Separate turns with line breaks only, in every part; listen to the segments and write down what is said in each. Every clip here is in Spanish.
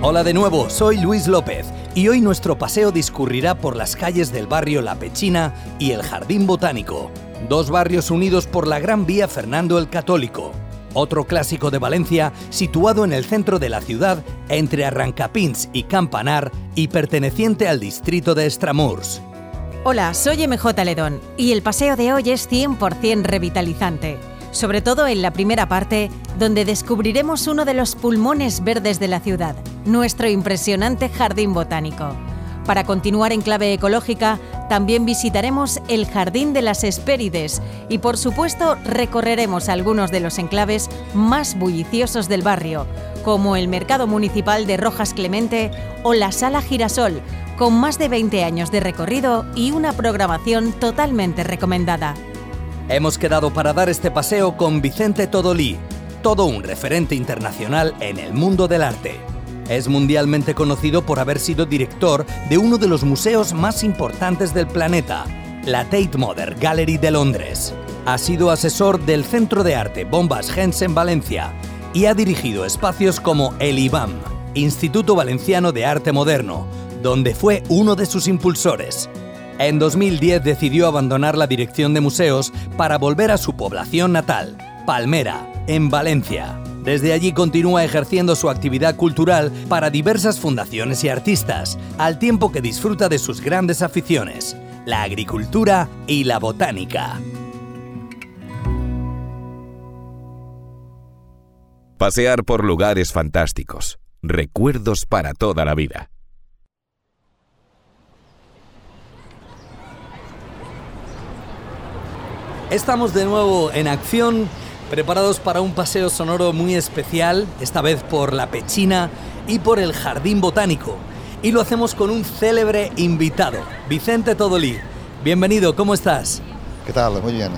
Hola de nuevo, soy Luis López y hoy nuestro paseo discurrirá por las calles del barrio La Pechina y el Jardín Botánico, dos barrios unidos por la Gran Vía Fernando el Católico, otro clásico de Valencia situado en el centro de la ciudad entre Arrancapins y Campanar y perteneciente al distrito de Estramurs.
Hola, soy MJ Ledón y el paseo de hoy es 100% revitalizante sobre todo en la primera parte, donde descubriremos uno de los pulmones verdes de la ciudad, nuestro impresionante jardín botánico. Para continuar en clave ecológica, también visitaremos el Jardín de las Hespérides y por supuesto recorreremos algunos de los enclaves más bulliciosos del barrio, como el Mercado Municipal de Rojas Clemente o la Sala Girasol, con más de 20 años de recorrido y una programación totalmente recomendada.
Hemos quedado para dar este paseo con Vicente Todolí, todo un referente internacional en el mundo del arte. Es mundialmente conocido por haber sido director de uno de los museos más importantes del planeta, la Tate Modern Gallery de Londres. Ha sido asesor del Centro de Arte Bombas Gens en Valencia y ha dirigido espacios como el IBAM, Instituto Valenciano de Arte Moderno, donde fue uno de sus impulsores. En 2010 decidió abandonar la dirección de museos para volver a su población natal, Palmera, en Valencia. Desde allí continúa ejerciendo su actividad cultural para diversas fundaciones y artistas, al tiempo que disfruta de sus grandes aficiones, la agricultura y la botánica.
Pasear por lugares fantásticos, recuerdos para toda la vida.
Estamos de nuevo en acción, preparados para un paseo sonoro muy especial, esta vez por la Pechina y por el Jardín Botánico. Y lo hacemos con un célebre invitado, Vicente Todolí. Bienvenido, ¿cómo estás?
¿Qué tal? Muy bien.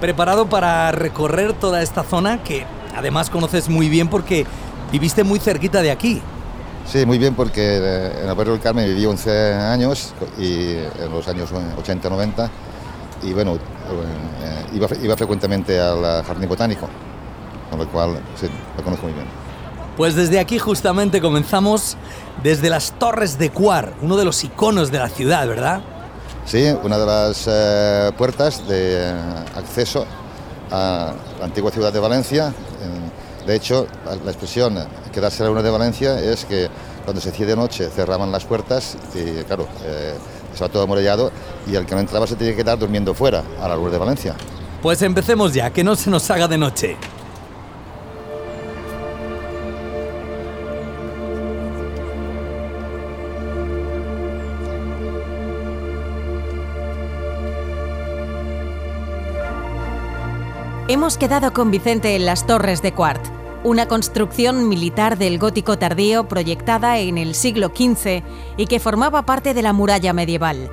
¿Preparado para recorrer toda esta zona que además conoces muy bien porque viviste muy cerquita de aquí?
Sí, muy bien porque eh, en barrio del Carmen viví 11 años y en los años 80-90 y bueno, eh, iba, iba, frecuentemente al jardín botánico, con lo cual sí, lo conozco muy bien.
Pues desde aquí justamente comenzamos desde las Torres de Cuar, uno de los iconos de la ciudad, ¿verdad?
Sí, una de las eh, puertas de acceso a la antigua ciudad de Valencia. De hecho, la expresión quedarse a la una de Valencia es que cuando se hacía de noche cerraban las puertas y, claro, eh, estaba todo amurallado y el que no entraba se tenía que quedar durmiendo fuera, a la luz de Valencia.
Pues empecemos ya, que no se nos haga de noche.
Hemos quedado con Vicente en las Torres de Quart, una construcción militar del gótico tardío proyectada en el siglo XV y que formaba parte de la muralla medieval.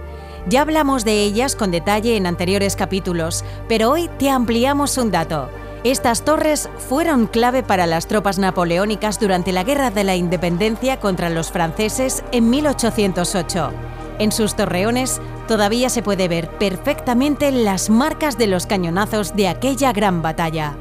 Ya hablamos de ellas con detalle en anteriores capítulos, pero hoy te ampliamos un dato. Estas torres fueron clave para las tropas napoleónicas durante la Guerra de la Independencia contra los franceses en 1808. En sus torreones todavía se puede ver perfectamente las marcas de los cañonazos de aquella gran batalla.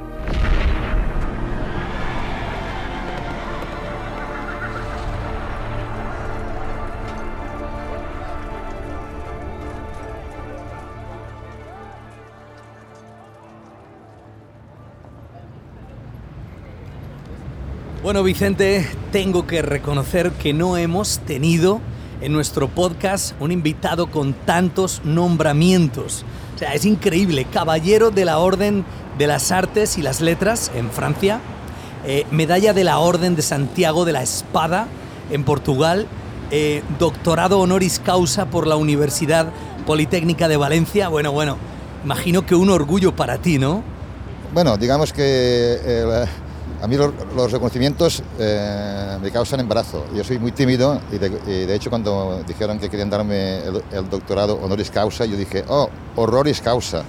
Bueno, Vicente, tengo que reconocer que no hemos tenido en nuestro podcast un invitado con tantos nombramientos. O sea, es increíble. Caballero de la Orden de las Artes y las Letras en Francia, eh, medalla de la Orden de Santiago de la Espada en Portugal, eh, doctorado honoris causa por la Universidad Politécnica de Valencia. Bueno, bueno, imagino que un orgullo para ti, ¿no?
Bueno, digamos que A mí los, reconocimientos eh, me causan embarazo. Yo soy muy tímido y de, hecho cuando dijeron que querían darme el, doctorado honoris causa, yo dije, oh, horroris causa.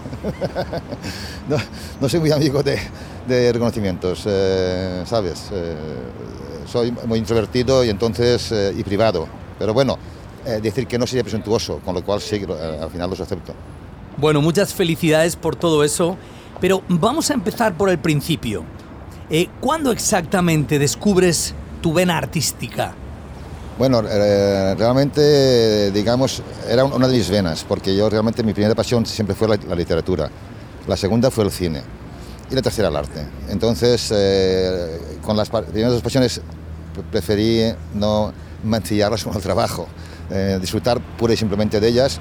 no, soy muy amigo de, reconocimientos, eh, ¿sabes? Eh, soy muy introvertido y entonces y privado. Pero bueno, decir que no sería presuntuoso, con lo cual sí, al final los acepto.
Bueno, muchas felicidades por todo eso, pero vamos a empezar por el principio. Eh, ¿Cuándo exactamente descubres tu vena artística?
Bueno, eh, realmente, digamos, era una de mis venas, porque yo realmente mi primera pasión siempre fue la, literatura, la segunda fue el cine y la tercera el arte. Entonces, eh, con las primeras dos pasiones preferí no mancillarlas con el trabajo, disfrutar pura y simplemente de ellas.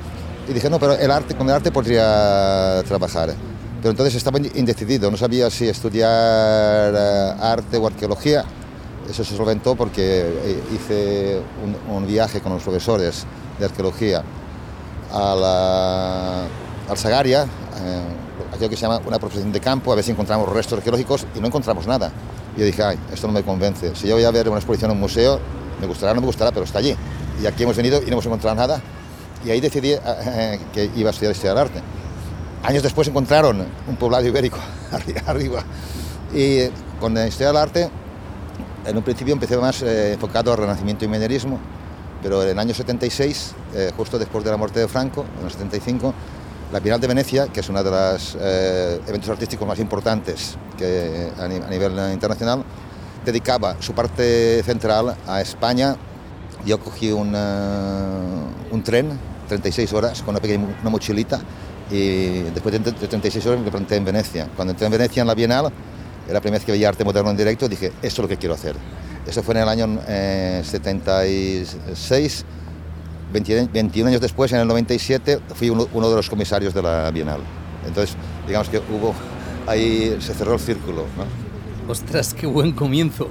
Y dije, no, pero el arte, con el arte podría trabajar pero entonces estaba indecidido, no sabía si estudiar eh, arte o arqueología. Eso se solventó porque eh, hice un, viaje con los profesores de arqueología a al Sagaria, eh, aquello que se llama una profesión de campo, a ver si encontramos restos arqueológicos y no encontramos nada. Y yo dije, ay, esto no me convence. Si yo voy a ver una exposición en un museo, me gustará o no me gustará, pero está allí. Y aquí hemos venido y no hemos encontrado nada. Y ahí decidí que iba a estudiar historia del arte. Años después encontraron un poblado ibérico arriba. Y con la historia del arte, en un principio empecé más eh, enfocado al renacimiento y minerismo, pero en el año 76, eh, justo después de la muerte de Franco, en el 75, la Bienal de Venecia, que es uno de los eh, eventos artísticos más importantes a, nivel internacional, dedicaba su parte central a España. Yo cogí un, un tren, 36 horas, con una pequeña una mochilita, y después de 36 horas me planté en Venecia. Cuando entré en Venecia en la Bienal, era la primera vez que veía arte moderno en directo, dije, esto es lo que quiero hacer. Eso fue en el año 76, 21 años después, en el 97, fui uno, de los comisarios de la Bienal. Entonces, digamos que hubo, ahí se cerró el círculo.
Ostras, qué buen comienzo.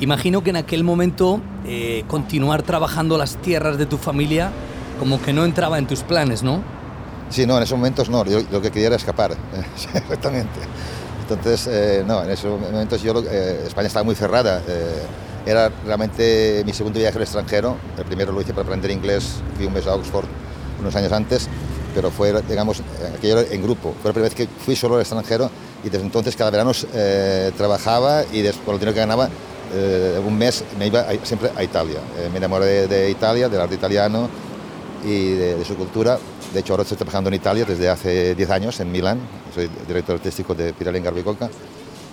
Imagino que en aquel momento eh, continuar trabajando las tierras de tu familia como que no entraba en tus planes, ¿no?
Sí, no, en esos momentos no, yo lo que quería era escapar, exactamente. Entonces, eh, no, en esos momentos yo, eh, España estaba muy cerrada. Eh, era realmente mi segundo viaje al extranjero. El primero lo hice para aprender inglés, fui un mes a Oxford unos años antes, pero fue, digamos, aquello en grupo. Fue la primera vez que fui solo al extranjero y desde entonces cada verano trabajaba y después, con el dinero que ganaba, un mes me iba siempre a Italia. me enamoré de, Italia, del arte italiano y de su cultura de hecho, ahora estoy trabajando en Italia desde hace 10 años, en Milán. Soy director artístico de Pirelli Garbicolca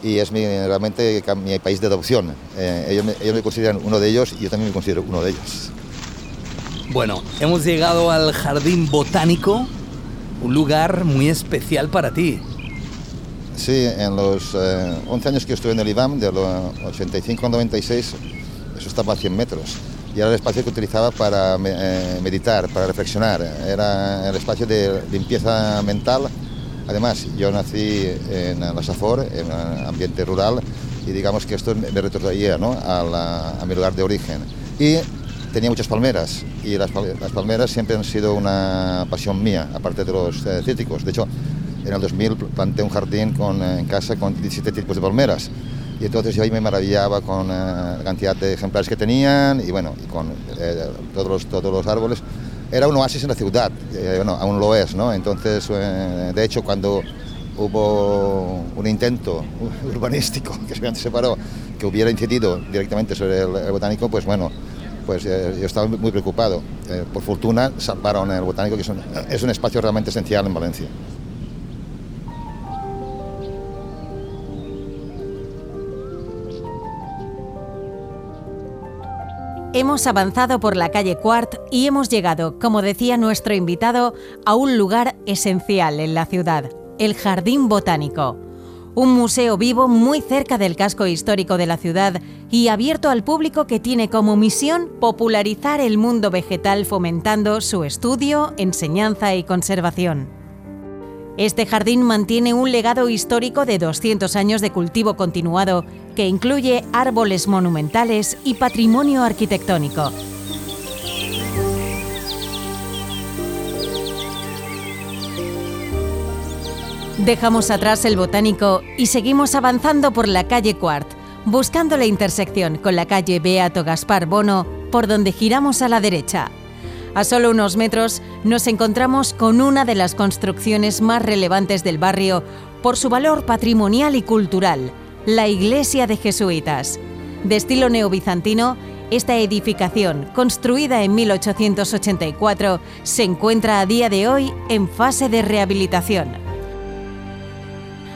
y es mi, realmente mi país de adopción. Eh, ellos, me, ellos, me, consideran uno de ellos y yo también me considero uno de ellos.
Bueno, hemos llegado al Jardín Botánico, un lugar muy especial para ti.
Sí, en los 11 eh, años que estuve en el IBAM, de los 85 al 96, eso estaba a 100 metros y era el espacio que utilizaba para eh, meditar, para reflexionar. Era el espacio de limpieza mental. Además, yo nací en la Safor, en un ambiente rural, y digamos que esto me retrotraía ¿no? a, mi lugar de origen. Y tenía muchas palmeras, y las, palmeras siempre han sido una pasión mía, aparte de los eh, cítricos. De hecho, en el 2000 planté un jardín con, en casa con 17 tipos de palmeras y entonces yo ahí me maravillaba con eh, la cantidad de ejemplares que tenían y bueno, y con eh, todos, los, todos los árboles. Era un oasis en la ciudad, eh, bueno, aún lo es, ¿no? Entonces, de hecho, cuando hubo un intento urbanístico que se separó, que hubiera incidido directamente sobre el, botánico, pues bueno, pues yo estaba muy preocupado. por fortuna salvaron el botánico, que es un, es un espacio realmente esencial en Valencia.
Hemos avanzado por la calle Quart y hemos llegado, como decía nuestro invitado, a un lugar esencial en la ciudad, el Jardín Botánico. Un museo vivo muy cerca del casco histórico de la ciudad y abierto al público que tiene como misión popularizar el mundo vegetal fomentando su estudio, enseñanza y conservación. Este jardín mantiene un legado histórico de 200 años de cultivo continuado que incluye árboles monumentales y patrimonio arquitectónico. Dejamos atrás el botánico y seguimos avanzando por la calle Quart, buscando la intersección con la calle Beato Gaspar Bono, por donde giramos a la derecha. A solo unos metros nos encontramos con una de las construcciones más relevantes del barrio por su valor patrimonial y cultural, la iglesia de jesuitas. De estilo neobizantino, esta edificación, construida en 1884, se encuentra a día de hoy en fase de rehabilitación.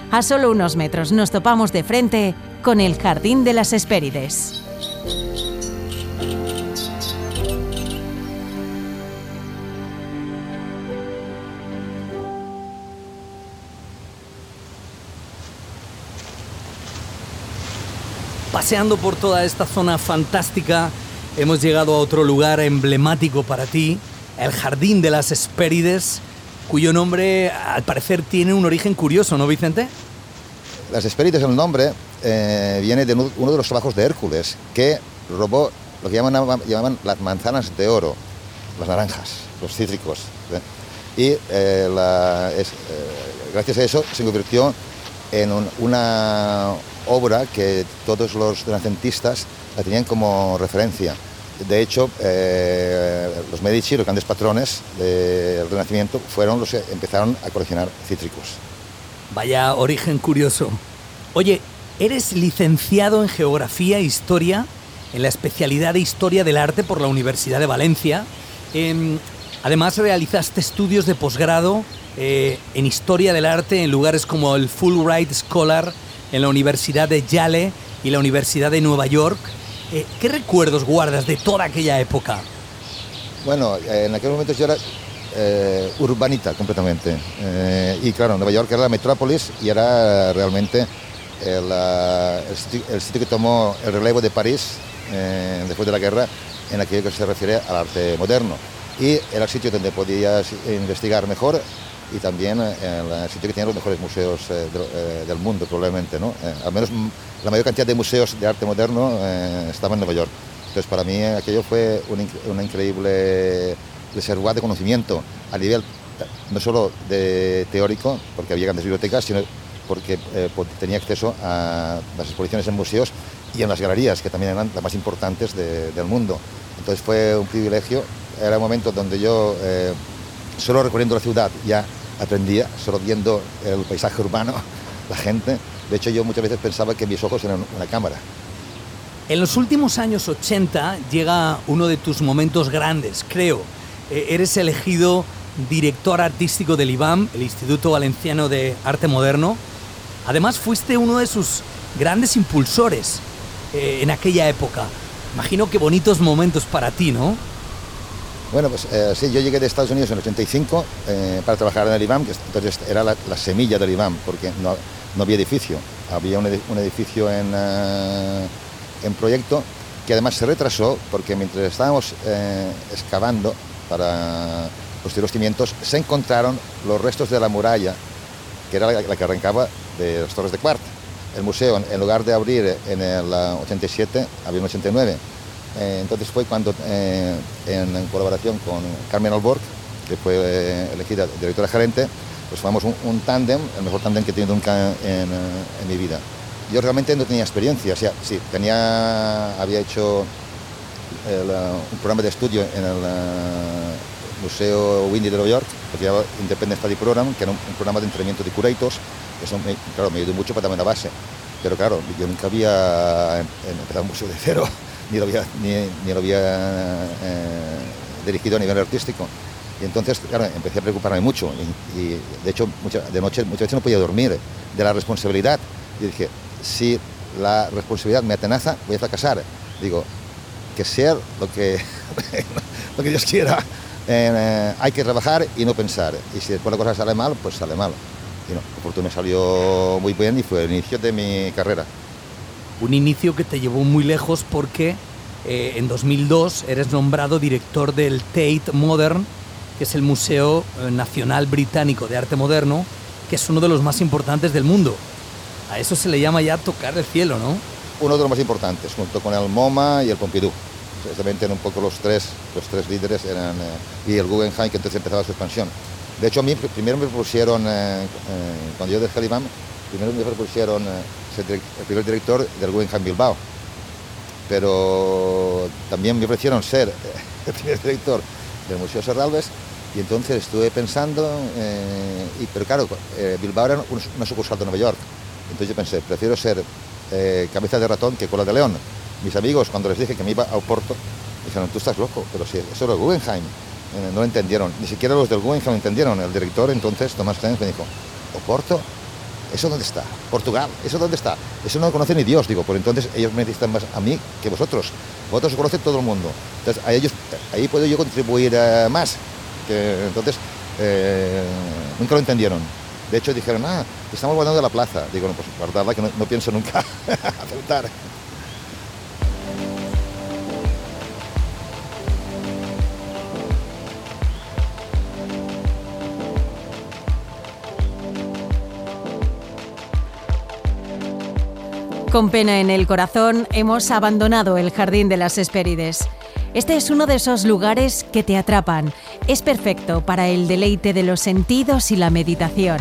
A solo unos metros nos topamos de frente con el Jardín de las Hespérides.
Paseando por toda esta zona fantástica, hemos llegado a otro lugar emblemático para ti, el Jardín de las Hespérides, cuyo nombre al parecer tiene un origen curioso, ¿no, Vicente?
Las Hespérides, el nombre, eh, viene de uno de los trabajos de Hércules, que robó lo que llaman, llamaban las manzanas de oro, las naranjas, los cítricos. ¿eh? Y eh, gracias a eso se convirtió en una obra que todos los renacentistas la tenían como referencia. De hecho, eh, los Medici, los grandes patrones del Renacimiento, fueron los que empezaron a coleccionar cítricos.
Vaya origen curioso. Oye, eres licenciado en Geografía e Historia en la especialidad de Historia del Arte por la Universidad de Valencia. Además, realizaste estudios de posgrado eh, en Historia del Arte en lugares como el Fulbright Scholar en la Universidad de Yale y la Universidad de Nueva York. Eh, ¿Qué recuerdos guardas de toda aquella época?
Bueno, en aquel momento yo era eh, urbanita completamente. Y claro, Nueva York era la metrópolis y era realmente el, sitio, que tomó el relevo de París después de la guerra en aquello que se refiere al arte moderno. Y era el sitio donde podías investigar mejor y también eh, el sitio que tiene los mejores museos eh, eh, del mundo, probablemente. ¿no? al menos la mayor cantidad de museos de arte moderno estaba en Nueva York. Entonces, para mí aquello fue un, una increíble reserva de conocimiento a nivel no solo de teórico, porque había grandes bibliotecas, sino porque tenía acceso a las exposiciones en museos y en las galerías, que también eran las más importantes del mundo. Entonces fue un privilegio, era un momento donde yo solo recorriendo la ciudad ya aprendía, solo viendo el paisaje urbano, la gente. De hecho, yo muchas veces pensaba que mis ojos eran una cámara.
En los últimos años 80 llega uno de tus momentos grandes, creo. Eh, eres elegido director artístico del IBAM, el Instituto Valenciano de Arte Moderno. Además, fuiste uno de sus grandes impulsores eh, en aquella época. Imagino que bonitos momentos para ti, ¿no?
Bueno, pues eh, sí, yo llegué de Estados Unidos en el 85 eh, para trabajar en el IBAM, que entonces era la, semilla del IBAM, porque no, había edificio. Había un, edificio en, eh, en, proyecto que además se retrasó porque mientras estábamos excavando para construir los cimientos, se encontraron los restos de la muralla, que era la, que arrancaba de las torres de Quart. El museo, en lugar de abrir en el 87, abrió en el 89 eh, entonces fue cuando, eh, en, colaboración con Carmen Alborg, que fue eh, elegida directora gerente, pues formamos un, tándem, el mejor tándem que he tenido nunca en, mi vida. Yo realmente no tenía experiencia, o sea, sí, tenía, había hecho un programa de estudio en el Museo Windy de Nueva York, que se llama Independent Study Program, que era un, programa de entrenamiento de curators, eso me, claro, me ayudó mucho para darme la base. Pero claro, yo nunca había em, empezado un museo de cero ni lo había, ni, lo había eh, dirigido a nivel artístico. Y entonces, claro, empecé a preocuparme mucho y, de hecho de noche muchas veces no podía dormir de la responsabilidad. Y dije, si la responsabilidad me atenaza, voy a fracasar. Digo, que sea lo que, lo que Dios quiera, eh, hay que trabajar y no pensar. Y si después la cosa sale mal, pues sale mal. Y no, por salió muy bien y fue el inicio de mi carrera
un inicio que te llevó muy lejos porque eh, en 2002 eres nombrado director del Tate Modern, que es el Museo eh, Nacional Británico de Arte Moderno, que es uno de los más importantes del mundo. A eso se le llama ya tocar el cielo, ¿no?
Uno de los más importantes, junto con el MoMA y el Pompidou. Exactamente, un poco los tres, los tres líderes eran, eh, y el Guggenheim, que entonces empezaba su expansión. De hecho, a mí primero me propusieron, cuando yo dejé el IBAM, primero me propusieron ser el primer director del Guggenheim Bilbao, pero también me ofrecieron ser el primer director del Museo Serralves y entonces estuve pensando, y, pero claro, Bilbao era una sucursal de Nueva York, entonces yo pensé, prefiero ser cabeza de ratón que cola de león. Mis amigos, cuando les dije que me iba a Oporto, dijeron, tú estás loco, pero si eso era el Guggenheim. Eh, no lo entendieron, ni siquiera los del Guggenheim entendieron. El director entonces, Tomás Sáenz, me dijo, ¿Oporto? ¿Eso dónde está? Portugal, ¿eso dónde está? Eso no lo conoce ni Dios, digo, por entonces ellos me necesitan más a mí que vosotros. Vosotros lo conoce todo el mundo. Entonces a ahí puedo yo contribuir eh, más. Entonces, eh, nunca lo entendieron. De hecho dijeron, ah, estamos guardando la plaza. Digo, no, pues guardarla que no, no pienso nunca aceptar.
Con pena en el corazón, hemos abandonado el Jardín de las Hespérides. Este es uno de esos lugares que te atrapan. Es perfecto para el deleite de los sentidos y la meditación.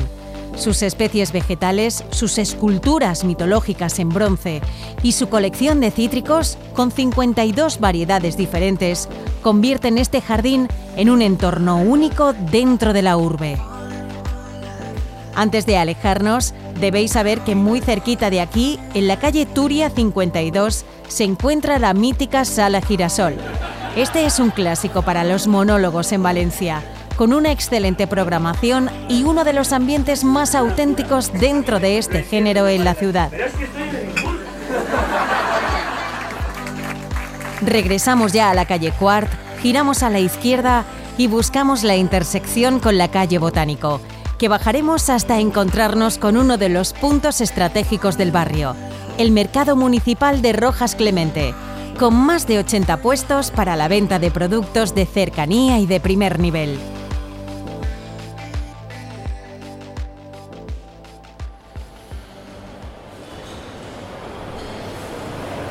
Sus especies vegetales, sus esculturas mitológicas en bronce y su colección de cítricos, con 52 variedades diferentes, convierten este jardín en un entorno único dentro de la urbe. Antes de alejarnos, debéis saber que muy cerquita de aquí, en la calle Turia 52, se encuentra la mítica Sala Girasol. Este es un clásico para los monólogos en Valencia, con una excelente programación y uno de los ambientes más auténticos dentro de este género en la ciudad. Regresamos ya a la calle Cuart, giramos a la izquierda y buscamos la intersección con la calle Botánico que bajaremos hasta encontrarnos con uno de los puntos estratégicos del barrio, el Mercado Municipal de Rojas Clemente, con más de 80 puestos para la venta de productos de cercanía y de primer nivel.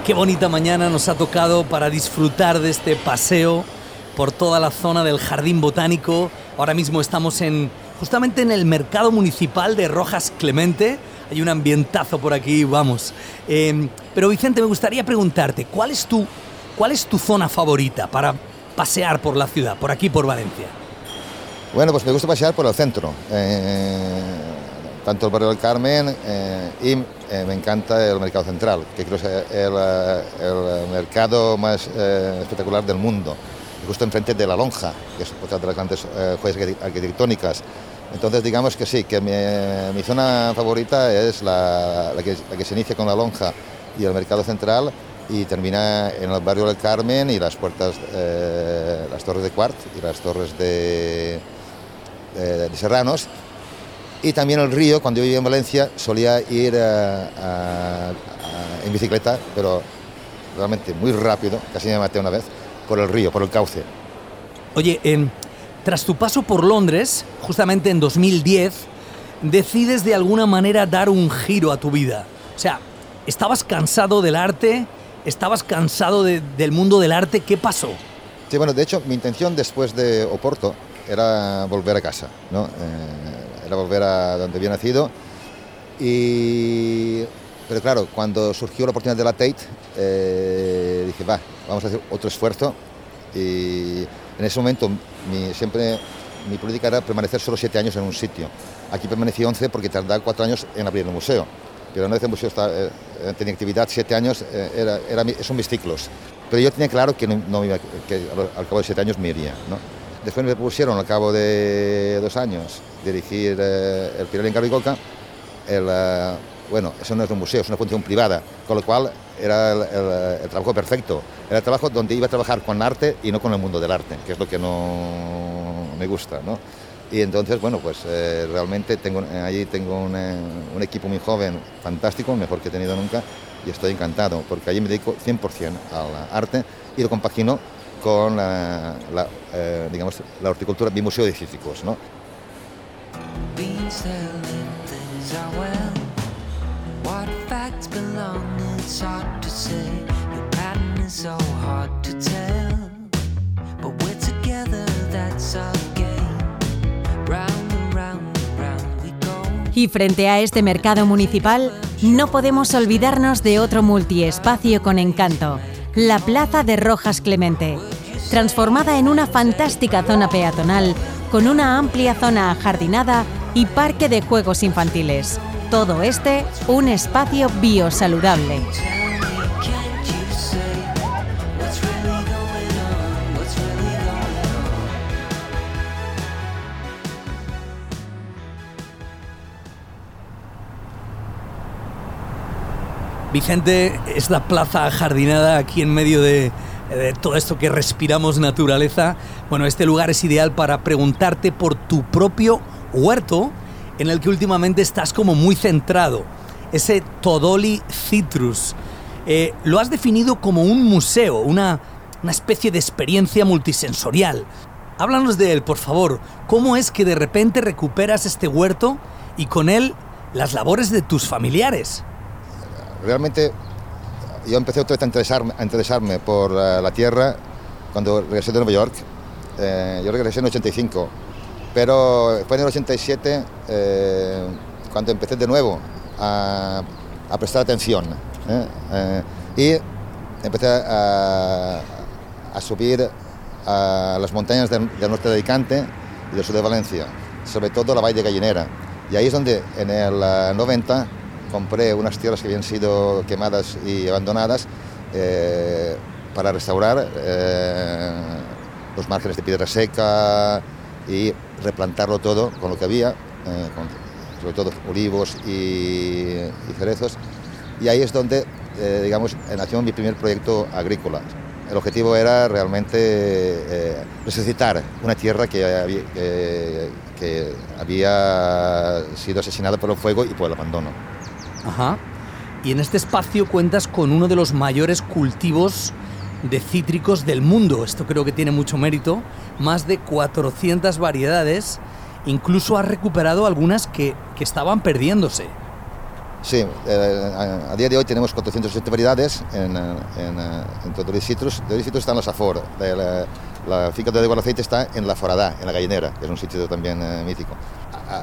Qué bonita mañana nos ha tocado para disfrutar de este paseo por toda la zona del Jardín Botánico. Ahora mismo estamos en justamente en el mercado municipal de Rojas Clemente. Hay un ambientazo por aquí, vamos. Em, pero Vicente, me gustaría preguntarte, ¿cuál es, tu, ¿cuál es tu zona favorita para pasear por la ciudad, por aquí, por Valencia?
Bueno, pues me gusta pasear por el centro. Eh, tanto el barrio del Carmen eh, y eh, me encanta el mercado central, que creo que es el, mercado más espectacular del mundo justo enfrente de la lonja, que es otra de las grandes joyas arquitectónicas entonces digamos que sí, que mi, zona favorita es la, que, se inicia con la lonja y el mercado central y termina en el barrio del Carmen y las puertas, eh, las torres de Cuart y las torres de, Serranos. Y también el río, cuando yo vivía en Valencia, solía ir eh, en bicicleta, pero realmente muy rápido, casi me maté una vez, por el río, por el cauce.
Oye, en tras tu paso por Londres, justamente en 2010, decides de alguna manera dar un giro a tu vida. O sea, estabas cansado del arte, estabas cansado del mundo del arte, ¿qué pasó?
Sí, bueno, de hecho, mi intención después de Oporto era volver a casa, ¿no? Eh, era volver a donde había nacido. Y... Pero claro, cuando surgió la oportunidad de la Tate, eh, dije, va, vamos a hacer otro esfuerzo. Y en ese momento mi, siempre mi política era permanecer solo siete años en un sitio. Aquí permanecí 11 porque tardaba cuatro años en abrir el museo. Pero una vez el museo eh, tenía actividad siete años, eh, era, era, son mis ciclos. Pero yo tenía claro que, no, que al cabo de siete años me iría. Después me propusieron al cabo de dos años dirigir eh, el Pilar en Carricoca. El, bueno, eso no es un museo, es una función privada, con lo cual era el, trabajo perfecto. Era el trabajo donde iba a trabajar con arte y no con el mundo del arte, que es lo que no me gusta. ¿no? Y entonces, bueno, pues eh, realmente tengo, allí tengo un, equipo muy joven, fantástico, mejor que he tenido nunca, y estoy encantado, porque allí me dedico 100% al arte y lo compagino con la, eh, digamos, la horticultura, mi museo de cítricos. ¿no? It's hard to say. Pattern is so hard to tell. But we're together, that's game.
Y frente a este mercado municipal, no podemos olvidarnos de otro multiespacio con encanto, la Plaza de Rojas Clemente, transformada en una fantástica zona peatonal con una amplia zona ajardinada y parque de juegos infantiles. Todo este un espacio biosaludable.
Vicente, es la plaza jardinada aquí en medio de, todo esto que respiramos naturaleza. Bueno, este lugar es ideal para preguntarte por tu propio huerto en el que últimamente estás como muy centrado. Ese Todoli Citrus. Eh, lo has definido como un museo, una, una especie de experiencia multisensorial. Háblanos de él, por favor. ¿Cómo es que de repente recuperas este huerto y con él las labores de tus familiares?
realmente yo empecé otra vez a interesarme, a interesarme por la, tierra cuando regresé de Nueva York. Eh, yo regresé en 85, pero fue en el 87 eh, cuando empecé de nuevo a, prestar atención ¿eh? y empecé a, subir a las montañas del, norte de Alicante y del sur de Valencia, sobre todo la Valle de Gallinera. Y ahí es donde en el 90 compré unas tierras que habían sido quemadas y abandonadas eh, para restaurar eh, los márgenes de piedra seca y replantarlo todo con lo que había, eh, sobre todo olivos y, cerezos. Y ahí es donde, digamos, nació mi primer proyecto agrícola. El objetivo era realmente resucitar una tierra que había, que había sido asesinada por el fuego y por el abandono.
Ajá. Y en este espacio cuentas con uno de los mayores cultivos de cítricos del mundo. Esto creo que tiene mucho mérito. Más de 400 variedades. Incluso has recuperado algunas que, que estaban perdiéndose.
Sí, eh, a, día de hoy tenemos 407 variedades en, en, en todo citrus. El citrus está en la Safor. La, la, finca de Diego Aceite está en la Foradá, en la Gallinera, que es un sitio también eh, mítico.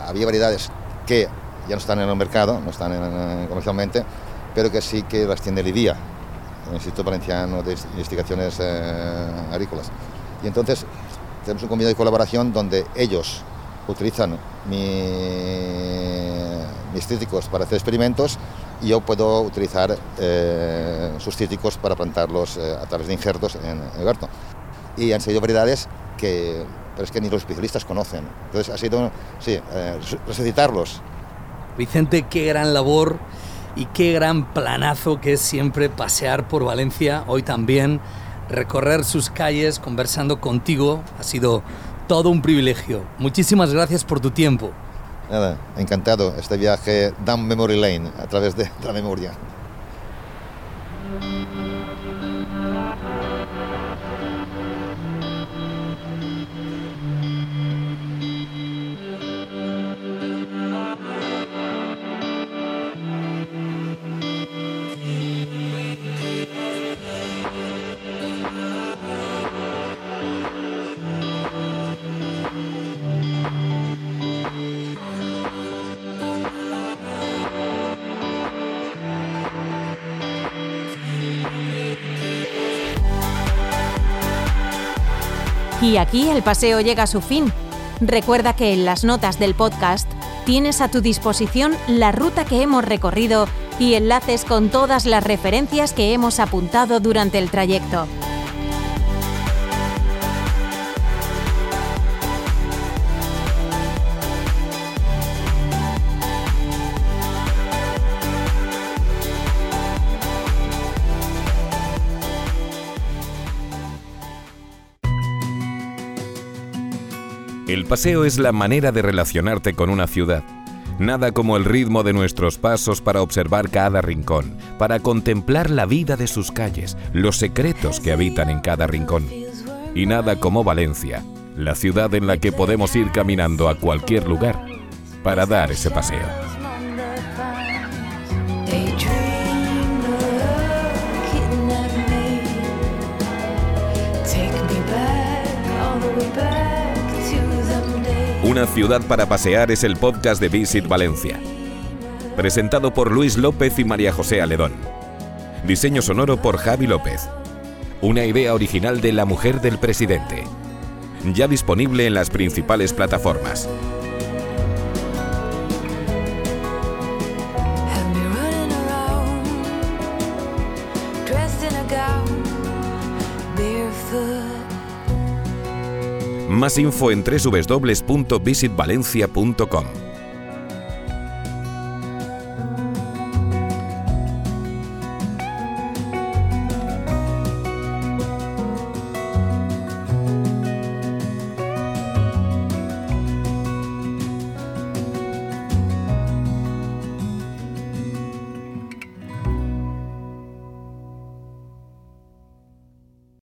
había variedades que ya no están en el mercado, no están comercialmente, pero que sí que las tiene el IDIA, el Instituto Valenciano de Investigaciones eh, Agrícolas. Y entonces tenemos un convenio de colaboración donde ellos utilizan mis cítricos para hacer experimentos y yo puedo utilizar eh, sus cítricos para plantarlos eh, a través de injertos en, el huerto. Y han sido variedades que, es que ni los especialistas conocen. Entonces ha sido, sí, resucitarlos
Vicente, qué gran labor y qué gran planazo que es siempre pasear por Valencia, hoy también, recorrer sus calles conversando contigo, ha sido todo un privilegio. Muchísimas gracias por tu tiempo.
Nada, encantado este viaje down memory lane a través de la memoria.
Y aquí el paseo llega a su fin. Recuerda que en las notas del podcast tienes a tu disposición la ruta que hemos recorrido y enlaces con todas las referencias que hemos apuntado durante el trayecto.
El paseo es la manera de relacionarte con una ciudad. Nada como el ritmo de nuestros pasos para observar cada rincón, para contemplar la vida de sus calles, los secretos que habitan en cada rincón. Y nada como Valencia, la ciudad en la que podemos ir caminando a cualquier lugar para dar ese paseo. Una ciudad para pasear es el podcast de Visit Valencia. Presentado por Luis López y María José Aledón. Diseño sonoro por Javi López. Una idea original de la mujer del presidente. Ya disponible en las principales plataformas. Más info en www.visitvalencia.com.